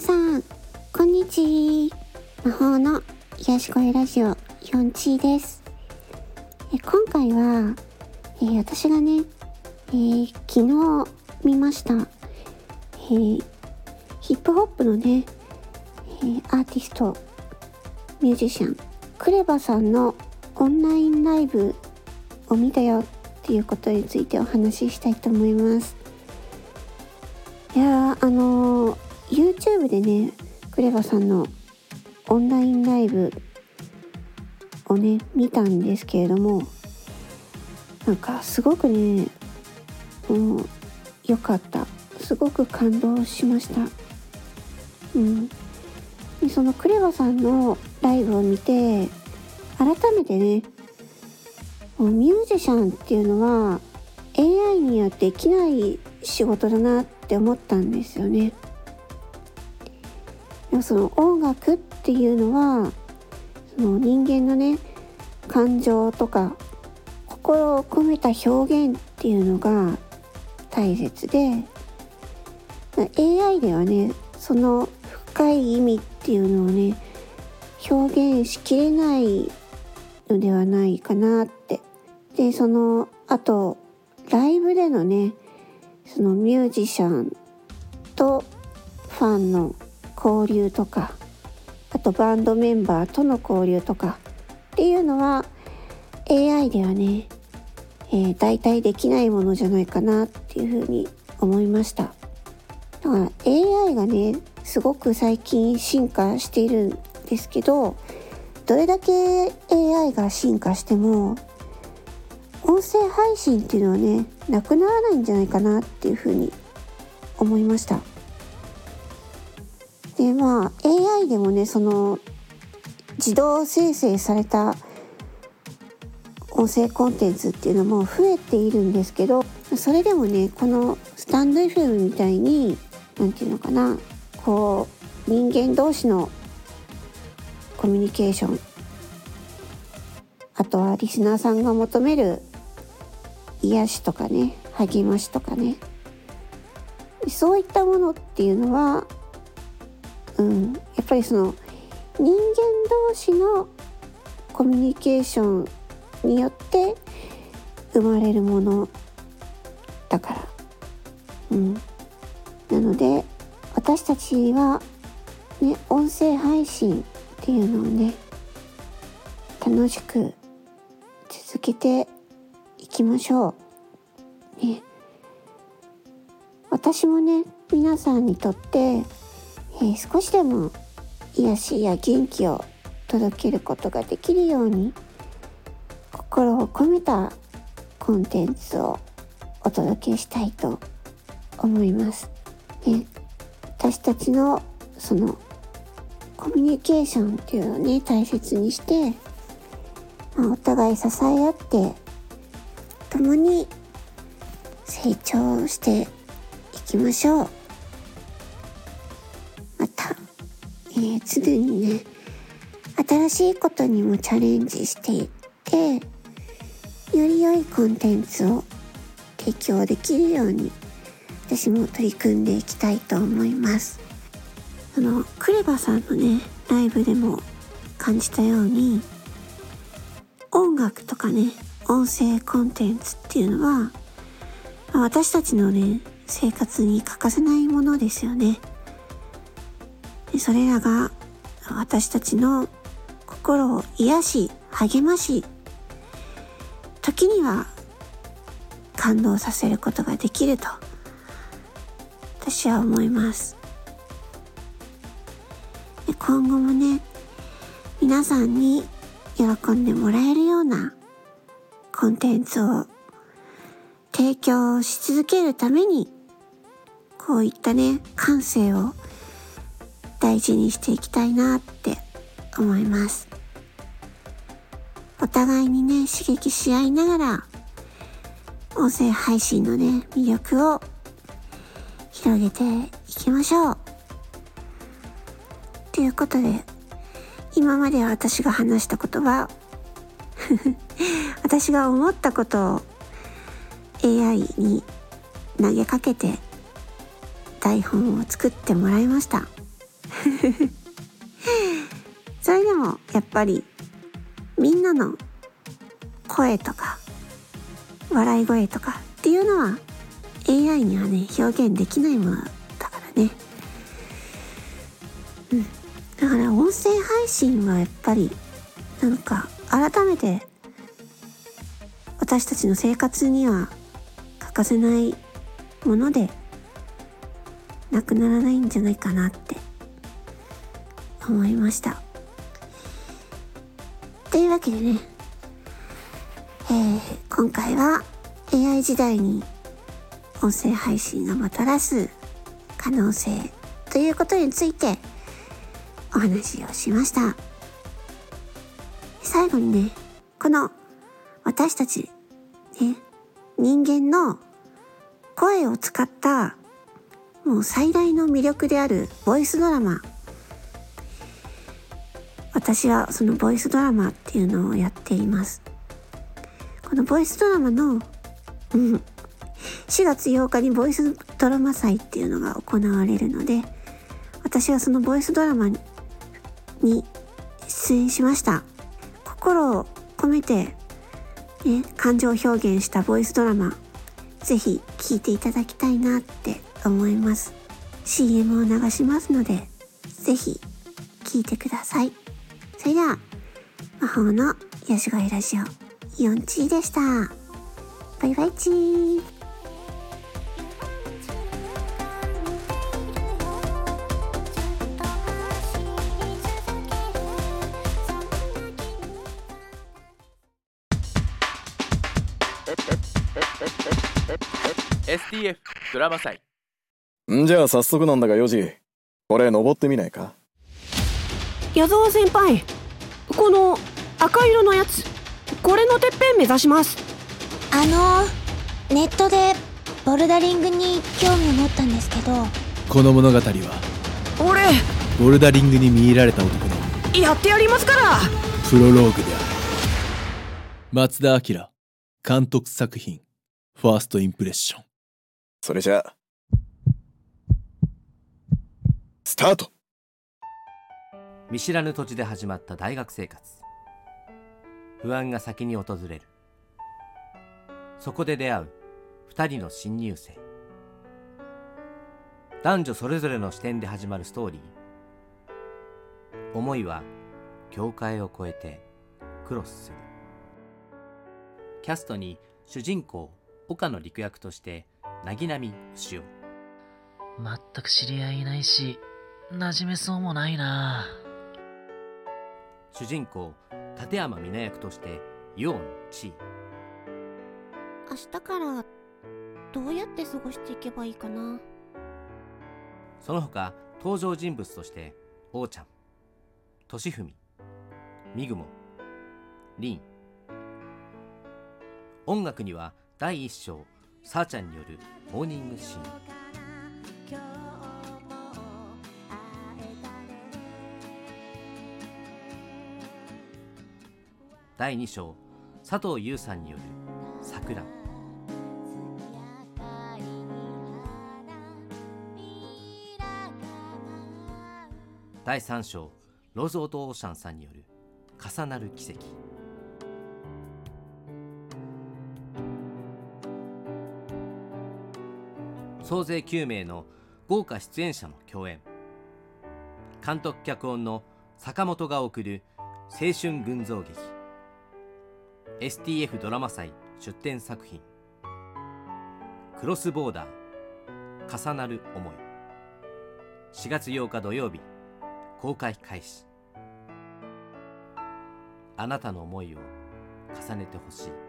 さん、こんにちは魔法の癒し声ラジオ4チーです。え今回は、えー私がね、えー昨日見ました、えーヒップホップのね、えアーティスト、ミュージシャン、クレバさんのオンラインライブを見たよっていうことについてお話ししたいと思います。いやあのー YouTube でねクレバさんのオンラインライブをね見たんですけれどもなんかすごくねもう良かった。すごく感動しました。うん。そのクレバさんのライブを見て改めてねミュージシャンっていうのは AI にはできない仕事だなって思ったんですよね。でもその音楽っていうのはその人間のね感情とか心を込めた表現っていうのが大切で AI ではねその深い意味っていうのをね表現しきれないのではないかなって。でそのあとライブでのねそのミュージシャンとファンの交流とかあとバンドメンバーとの交流とかっていうのは AI ではね、えー、代替できないものじゃないかなっていうふうに思いました。だから AI がねすごく最近進化しているんですけどどれだけ AI が進化しても音声配信っていうのはねなくならないんじゃないかなっていうふうに思いました。でまあ AI でもねその自動生成された音声コンテンツっていうのも増えているんですけどそれでもねこのスタンド FM みたいに何て言うのかなこう人間同士のコミュニケーションあとはリスナーさんが求める癒しとかね励ましとかねそういったものっていうのはうん。やっぱりその人間同士のコミュニケーションによって生まれるものだから。うん。なので私たちはね音声配信っていうのをね楽しく続けていきましょう。ね、私もね皆さんにとって、えー少しでも癒しや元気を届けることができるように心を込めたコンテンツをお届けしたいと思います。ね、私たちのそのコミュニケーションっていうのをね大切にしてまあお互い支え合って共に成長していきましょうえー常にね新しいことにもチャレンジしていってより良いコンテンツを提供できるように私も取り組んでいきたいと思います。あのクレバさんのねライブでも感じたように音楽とかね音声コンテンツっていうのは私たちのね生活に欠かせないものですよね。でそれらが私たちの心を癒し励まし時には感動させることができると私は思います。で今後もね皆さんに喜んでもらえるようなコンテンツを提供し続けるためにこういったね感性を大事にしていきたいなって思います。お互いにね刺激し合いながら音声配信のね魅力を広げていきましょう。ということで今まで私が話したことは 私が思ったことを AI に投げかけて台本を作ってもらいました。それでもやっぱりみんなの声とか笑い声とかっていうのは AI にはね表現できないものだからね。うん。だから音声配信はやっぱりなんか改めて私たちの生活には欠かせないものでなくならないんじゃないかなって思いました。というわけでね、えー、今回は AI 時代に音声配信がもたらす可能性ということについてお話をしました。最後にねこの私たちね人間の声を使ったもう最大の魅力であるボイスドラマ私はそのボイスドラマっていうのをやっています。このボイスドラマの、うん、4月8日にボイスドラマ祭っていうのが行われるので私はそのボイスドラマに出演しました。心を込めて、ね、感情を表現したボイスドラマぜひ聴いていただきたいなって思います。CM を流しますのでぜひ聴いてください。それでは魔法のヤシゴイラジオ4チーでした。バイバイチー。STF ドラマ祭。んじゃあ早速なんだがヨジこれ登ってみないか？矢沢先輩この赤色のやつこれのてっぺん目指します。あのネットでボルダリングに興味を持ったんですけど。この物語は俺ボルダリングに見入られた男のやってやりますから。プロローグである。松田明監督作品ファーストインプレッション。それじゃあスタート見知らぬ土地で始まった大学生活。不安が先に訪れる。そこで出会う二人の新入生。男女それぞれの視点で始まるストーリー。思いは境界を越えてクロスする。キャストに主人公岡野陸役として凪波牛尾全く知り合いいないし馴染めそうもないな主人公立山美奈役としてユオンチ。明日からどうやって過ごしていけばいいかな？その他登場人物として王ちゃん。俊文みぐもりん音楽には第一章さーちゃんによるモーニングシーン第2章佐藤優さんによる「桜」第3章ローズ・オート・オーシャンさんによる「重なる奇跡」総勢9名の豪華出演者の共演。監督脚本の坂本が送る青春群像劇。STF ドラマ祭出展作品。クロスボーダー重なる思い。4月8日土曜日公開開始。あなたの思いを重ねてほしい。